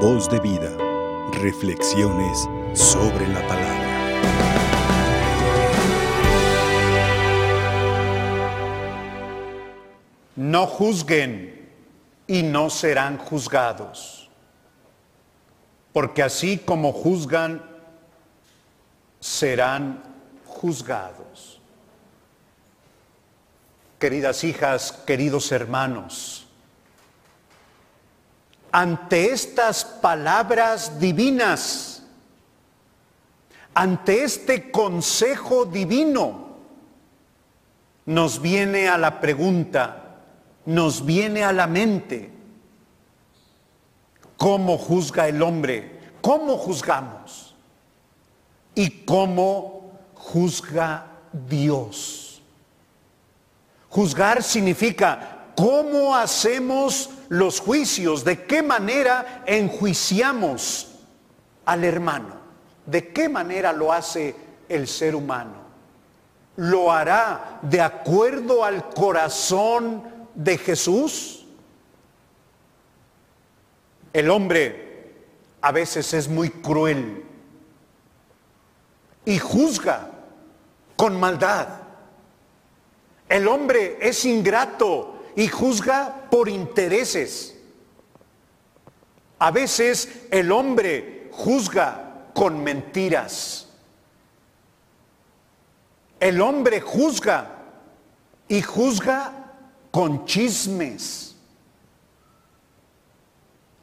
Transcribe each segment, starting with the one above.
Voz de vida. Reflexiones sobre la palabra. No juzguen y no serán juzgados. Porque así como juzgan, serán juzgados. Queridas hijas, queridos hermanos, ante estas palabras divinas, ante este consejo divino, nos viene a la pregunta, nos viene a la mente, ¿cómo juzga el hombre? ¿Cómo juzgamos? ¿Y cómo juzga Dios? Juzgar significa cómo hacemos los juicios, de qué manera enjuiciamos al hermano, de qué manera lo hace el ser humano. ¿Lo hará de acuerdo al corazón de Jesús? El hombre a veces es muy cruel y juzga con maldad. El hombre es ingrato y juzga por intereses. A veces el hombre juzga con mentiras. El hombre juzga y juzga con chismes.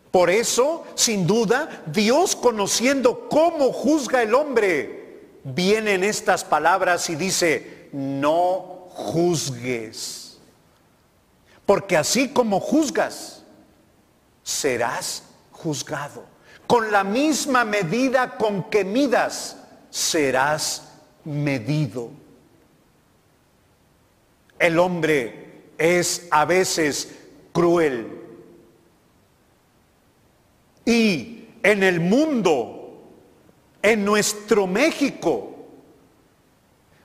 Por eso, sin duda, Dios conociendo cómo juzga el hombre, viene en estas palabras y dice, no juzgues. Porque así como juzgas, serás juzgado. Con la misma medida con que midas, serás medido. El hombre es a veces cruel. Y en el mundo, en nuestro México,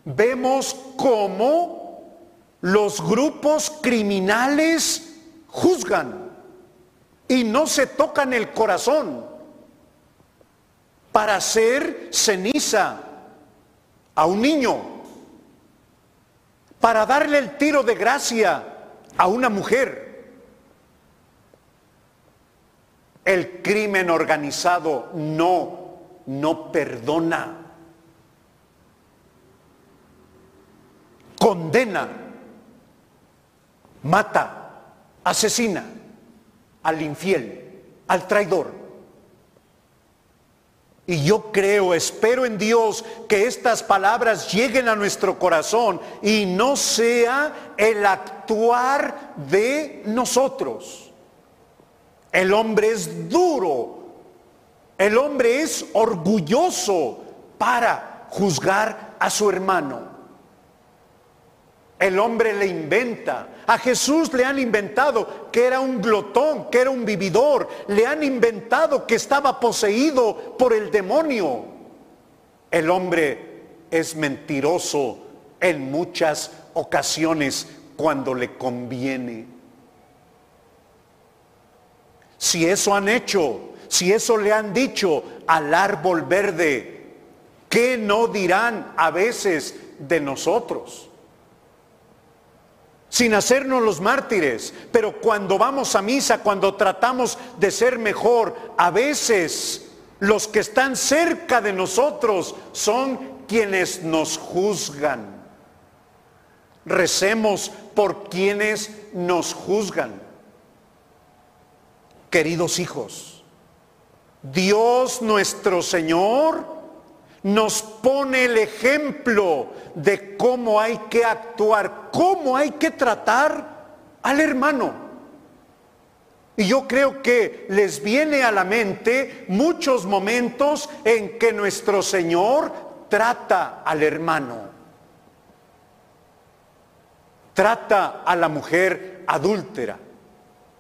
vemos cómo los grupos criminales juzgan y no se tocan el corazón para hacer ceniza a un niño, para darle el tiro de gracia a una mujer. El crimen organizado no, no perdona, condena mata, asesina al infiel, al traidor. Y yo creo, espero en Dios que estas palabras lleguen a nuestro corazón y no sea el actuar de nosotros. El hombre es duro, el hombre es orgulloso para juzgar a su hermano. El hombre le inventa. A Jesús le han inventado que era un glotón, que era un vividor. Le han inventado que estaba poseído por el demonio. El hombre es mentiroso en muchas ocasiones cuando le conviene. Si eso han hecho, si eso le han dicho al árbol verde, ¿qué no dirán a veces de nosotros? Sin hacernos los mártires, pero cuando vamos a misa, cuando tratamos de ser mejor, a veces los que están cerca de nosotros son quienes nos juzgan. Recemos por quienes nos juzgan. Queridos hijos, Dios nuestro Señor nos pone el ejemplo de cómo hay que actuar, cómo hay que tratar al hermano. Y yo creo que les viene a la mente muchos momentos en que nuestro Señor trata al hermano. Trata a la mujer adúltera.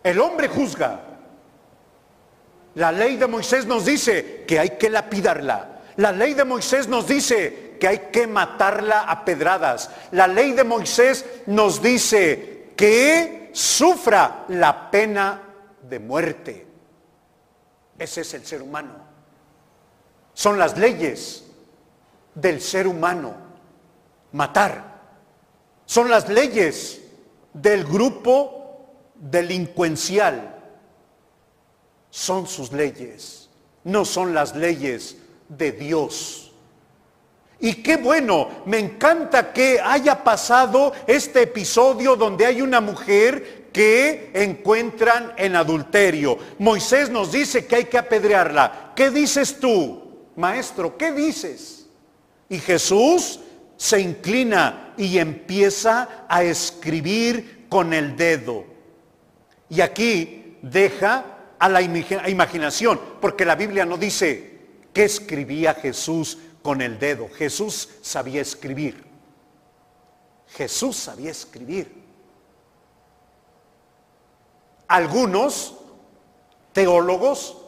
El hombre juzga. La ley de Moisés nos dice que hay que lapidarla la ley de Moisés nos dice que hay que matarla a pedradas. La ley de Moisés nos dice que sufra la pena de muerte. Ese es el ser humano. Son las leyes del ser humano. Matar. Son las leyes del grupo delincuencial. Son sus leyes. No son las leyes de Dios. Y qué bueno, me encanta que haya pasado este episodio donde hay una mujer que encuentran en adulterio. Moisés nos dice que hay que apedrearla. ¿Qué dices tú, maestro? ¿Qué dices? Y Jesús se inclina y empieza a escribir con el dedo. Y aquí deja a la imaginación, porque la Biblia no dice que escribía Jesús con el dedo. Jesús sabía escribir. Jesús sabía escribir. Algunos teólogos,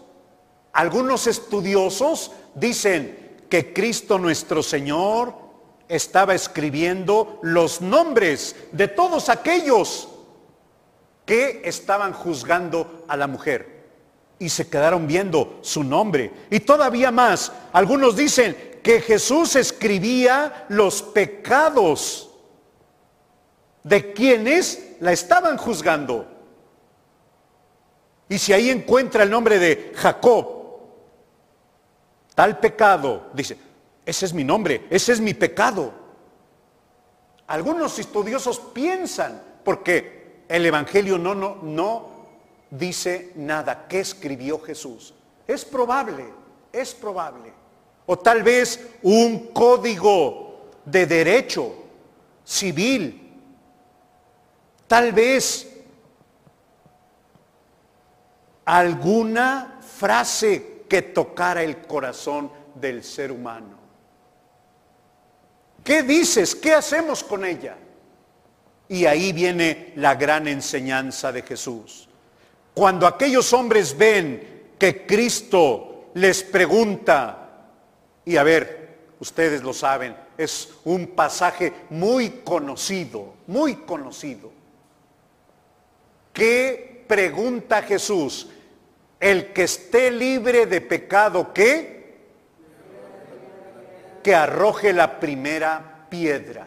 algunos estudiosos dicen que Cristo nuestro Señor estaba escribiendo los nombres de todos aquellos que estaban juzgando a la mujer. Y se quedaron viendo su nombre. Y todavía más, algunos dicen que Jesús escribía los pecados de quienes la estaban juzgando. Y si ahí encuentra el nombre de Jacob, tal pecado, dice, ese es mi nombre, ese es mi pecado. Algunos estudiosos piensan, porque el Evangelio no, no, no dice nada, ¿qué escribió Jesús? Es probable, es probable. O tal vez un código de derecho civil. Tal vez alguna frase que tocara el corazón del ser humano. ¿Qué dices? ¿Qué hacemos con ella? Y ahí viene la gran enseñanza de Jesús. Cuando aquellos hombres ven que Cristo les pregunta, y a ver, ustedes lo saben, es un pasaje muy conocido, muy conocido. ¿Qué pregunta Jesús? El que esté libre de pecado, ¿qué? Que arroje la primera piedra.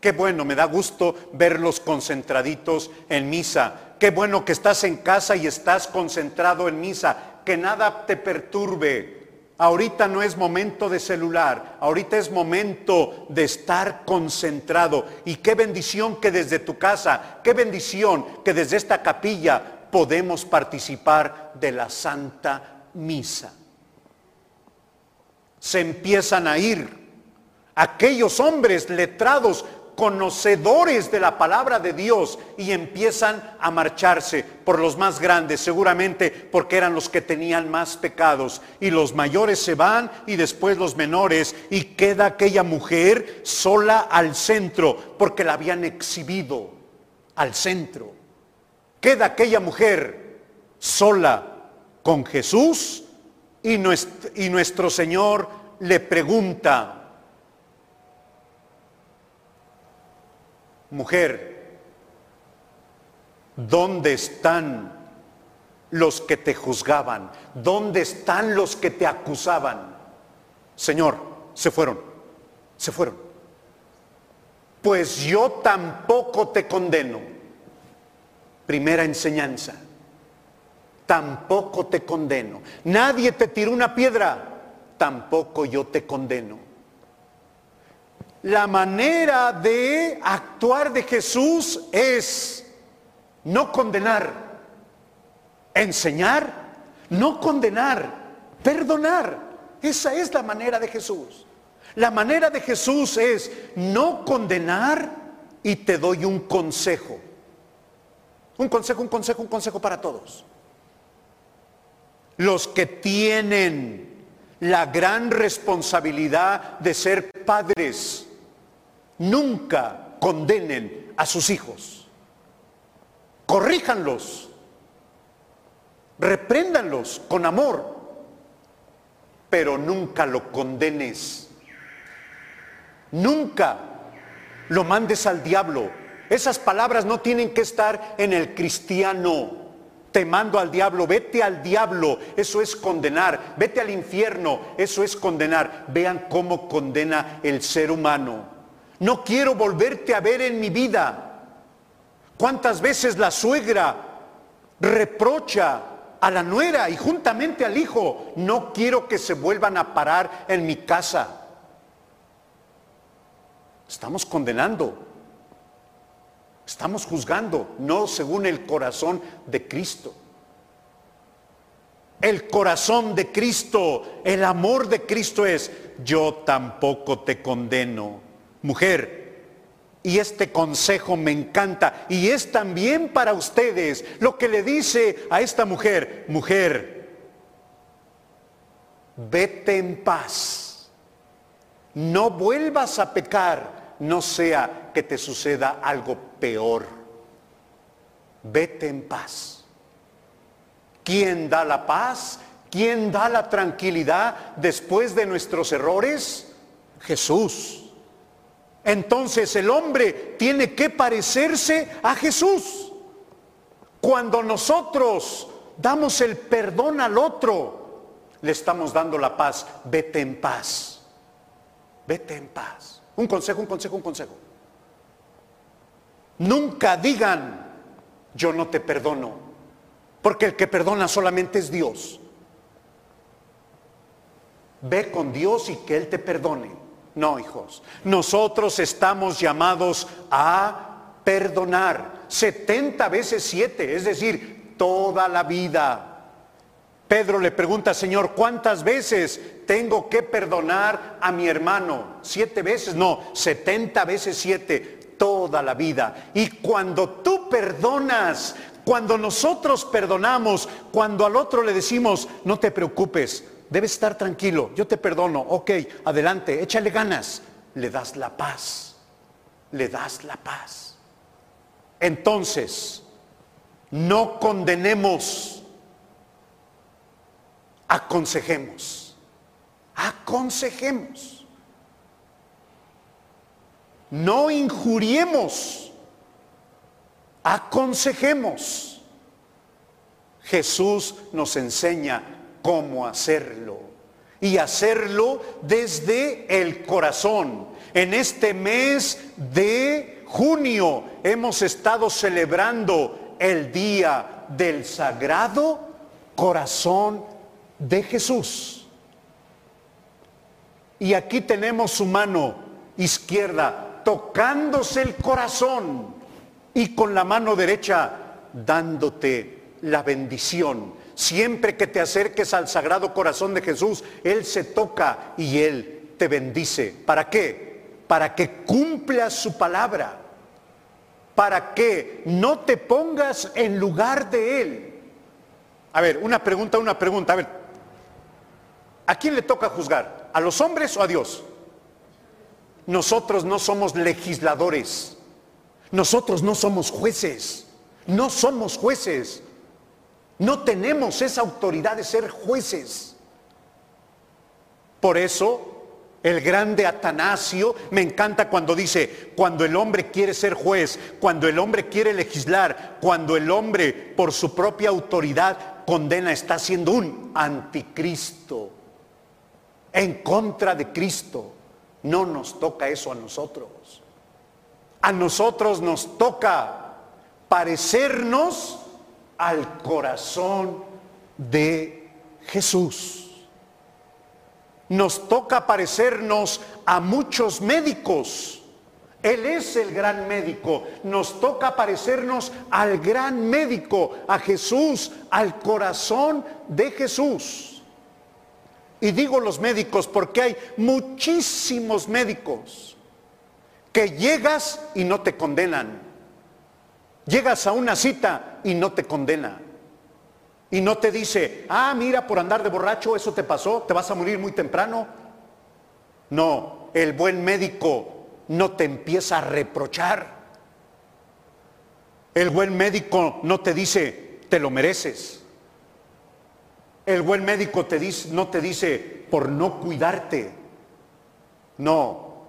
Qué bueno, me da gusto verlos concentraditos en misa. Qué bueno que estás en casa y estás concentrado en misa. Que nada te perturbe. Ahorita no es momento de celular, ahorita es momento de estar concentrado. Y qué bendición que desde tu casa, qué bendición que desde esta capilla podemos participar de la Santa Misa. Se empiezan a ir aquellos hombres letrados, conocedores de la palabra de Dios y empiezan a marcharse por los más grandes, seguramente porque eran los que tenían más pecados. Y los mayores se van y después los menores y queda aquella mujer sola al centro porque la habían exhibido al centro queda aquella mujer sola con Jesús y nuestro, y nuestro Señor le pregunta, mujer, ¿dónde están los que te juzgaban? ¿Dónde están los que te acusaban? Señor, se fueron, se fueron. Pues yo tampoco te condeno. Primera enseñanza. Tampoco te condeno. Nadie te tiró una piedra. Tampoco yo te condeno. La manera de actuar de Jesús es no condenar, enseñar, no condenar, perdonar. Esa es la manera de Jesús. La manera de Jesús es no condenar y te doy un consejo. Un consejo, un consejo, un consejo para todos. Los que tienen la gran responsabilidad de ser padres, nunca condenen a sus hijos. Corríjanlos, repréndanlos con amor, pero nunca lo condenes. Nunca lo mandes al diablo esas palabras no tienen que estar en el cristiano. te mando al diablo, vete al diablo, eso es condenar, vete al infierno, eso es condenar. Vean cómo condena el ser humano. No quiero volverte a ver en mi vida. ¿Cuántas veces la suegra reprocha a la nuera y juntamente al hijo? No quiero que se vuelvan a parar en mi casa. Estamos condenando. Estamos juzgando, no según el corazón de Cristo. El corazón de Cristo, el amor de Cristo es, yo tampoco te condeno. Mujer, y este consejo me encanta y es también para ustedes lo que le dice a esta mujer, mujer, vete en paz, no vuelvas a pecar, no sea que te suceda algo peor. Vete en paz. ¿Quién da la paz? ¿Quién da la tranquilidad después de nuestros errores? Jesús. Entonces el hombre tiene que parecerse a Jesús. Cuando nosotros damos el perdón al otro, le estamos dando la paz. Vete en paz. Vete en paz. Un consejo, un consejo, un consejo. Nunca digan, yo no te perdono, porque el que perdona solamente es Dios. Ve con Dios y que Él te perdone. No, hijos, nosotros estamos llamados a perdonar 70 veces 7, es decir, toda la vida. Pedro le pregunta, Señor, ¿cuántas veces tengo que perdonar a mi hermano? ¿Siete veces? No, 70 veces siete toda la vida. Y cuando tú perdonas, cuando nosotros perdonamos, cuando al otro le decimos, no te preocupes, debes estar tranquilo, yo te perdono, ok, adelante, échale ganas, le das la paz, le das la paz. Entonces, no condenemos, aconsejemos, aconsejemos. No injuriemos, aconsejemos. Jesús nos enseña cómo hacerlo y hacerlo desde el corazón. En este mes de junio hemos estado celebrando el día del sagrado corazón de Jesús. Y aquí tenemos su mano izquierda tocándose el corazón y con la mano derecha dándote la bendición. Siempre que te acerques al sagrado corazón de Jesús, Él se toca y Él te bendice. ¿Para qué? Para que cumpla su palabra. Para que no te pongas en lugar de Él. A ver, una pregunta, una pregunta. A ver, ¿a quién le toca juzgar? ¿A los hombres o a Dios? Nosotros no somos legisladores. Nosotros no somos jueces. No somos jueces. No tenemos esa autoridad de ser jueces. Por eso el grande Atanasio me encanta cuando dice, cuando el hombre quiere ser juez, cuando el hombre quiere legislar, cuando el hombre por su propia autoridad condena, está siendo un anticristo en contra de Cristo. No nos toca eso a nosotros. A nosotros nos toca parecernos al corazón de Jesús. Nos toca parecernos a muchos médicos. Él es el gran médico. Nos toca parecernos al gran médico, a Jesús, al corazón de Jesús. Y digo los médicos porque hay muchísimos médicos que llegas y no te condenan. Llegas a una cita y no te condena. Y no te dice, ah, mira, por andar de borracho eso te pasó, te vas a morir muy temprano. No, el buen médico no te empieza a reprochar. El buen médico no te dice, te lo mereces. El buen médico no te dice por no cuidarte. No,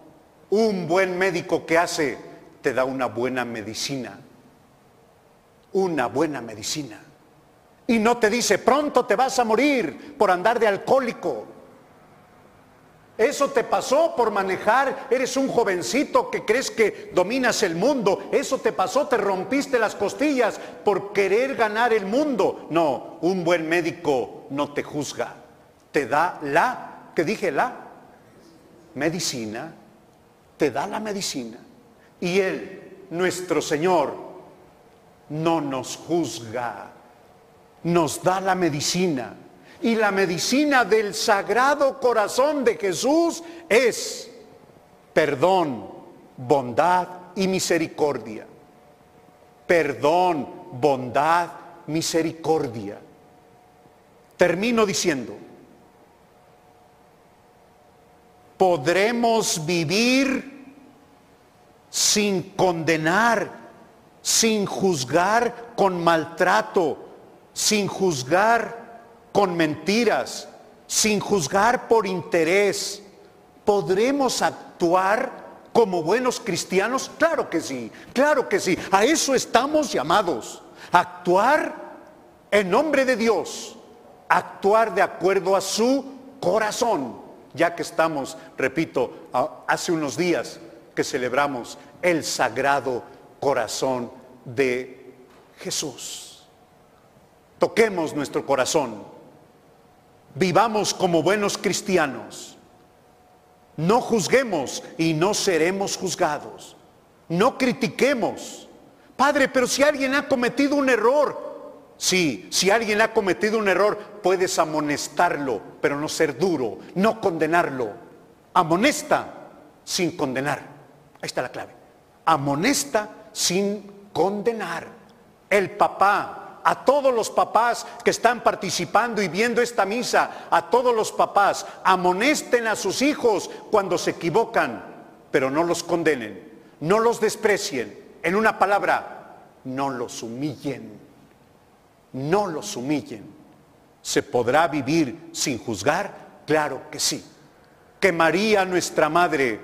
un buen médico que hace te da una buena medicina. Una buena medicina. Y no te dice, pronto te vas a morir por andar de alcohólico. Eso te pasó por manejar, eres un jovencito que crees que dominas el mundo. Eso te pasó, te rompiste las costillas por querer ganar el mundo. No, un buen médico no te juzga. Te da la, que dije la, medicina. Te da la medicina. Y Él, nuestro Señor, no nos juzga. Nos da la medicina y la medicina del sagrado corazón de Jesús es perdón, bondad y misericordia. Perdón, bondad, misericordia. Termino diciendo, podremos vivir sin condenar, sin juzgar con maltrato, sin juzgar con mentiras, sin juzgar por interés, ¿podremos actuar como buenos cristianos? Claro que sí, claro que sí. A eso estamos llamados. Actuar en nombre de Dios, actuar de acuerdo a su corazón, ya que estamos, repito, hace unos días que celebramos el sagrado corazón de Jesús. Toquemos nuestro corazón Vivamos como buenos cristianos. No juzguemos y no seremos juzgados. No critiquemos. Padre, pero si alguien ha cometido un error, sí, si alguien ha cometido un error, puedes amonestarlo, pero no ser duro, no condenarlo. Amonesta sin condenar. Ahí está la clave. Amonesta sin condenar. El papá a todos los papás que están participando y viendo esta misa, a todos los papás, amonesten a sus hijos cuando se equivocan, pero no los condenen, no los desprecien. En una palabra, no los humillen, no los humillen. ¿Se podrá vivir sin juzgar? Claro que sí. Que María, nuestra Madre,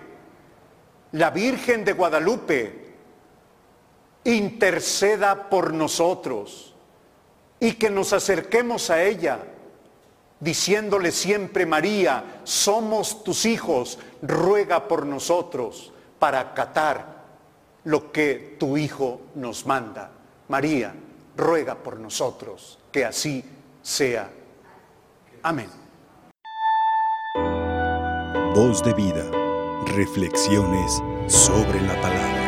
la Virgen de Guadalupe, interceda por nosotros y que nos acerquemos a ella diciéndole siempre, María, somos tus hijos, ruega por nosotros para acatar lo que tu Hijo nos manda. María, ruega por nosotros, que así sea. Amén. Voz de vida, reflexiones sobre la palabra.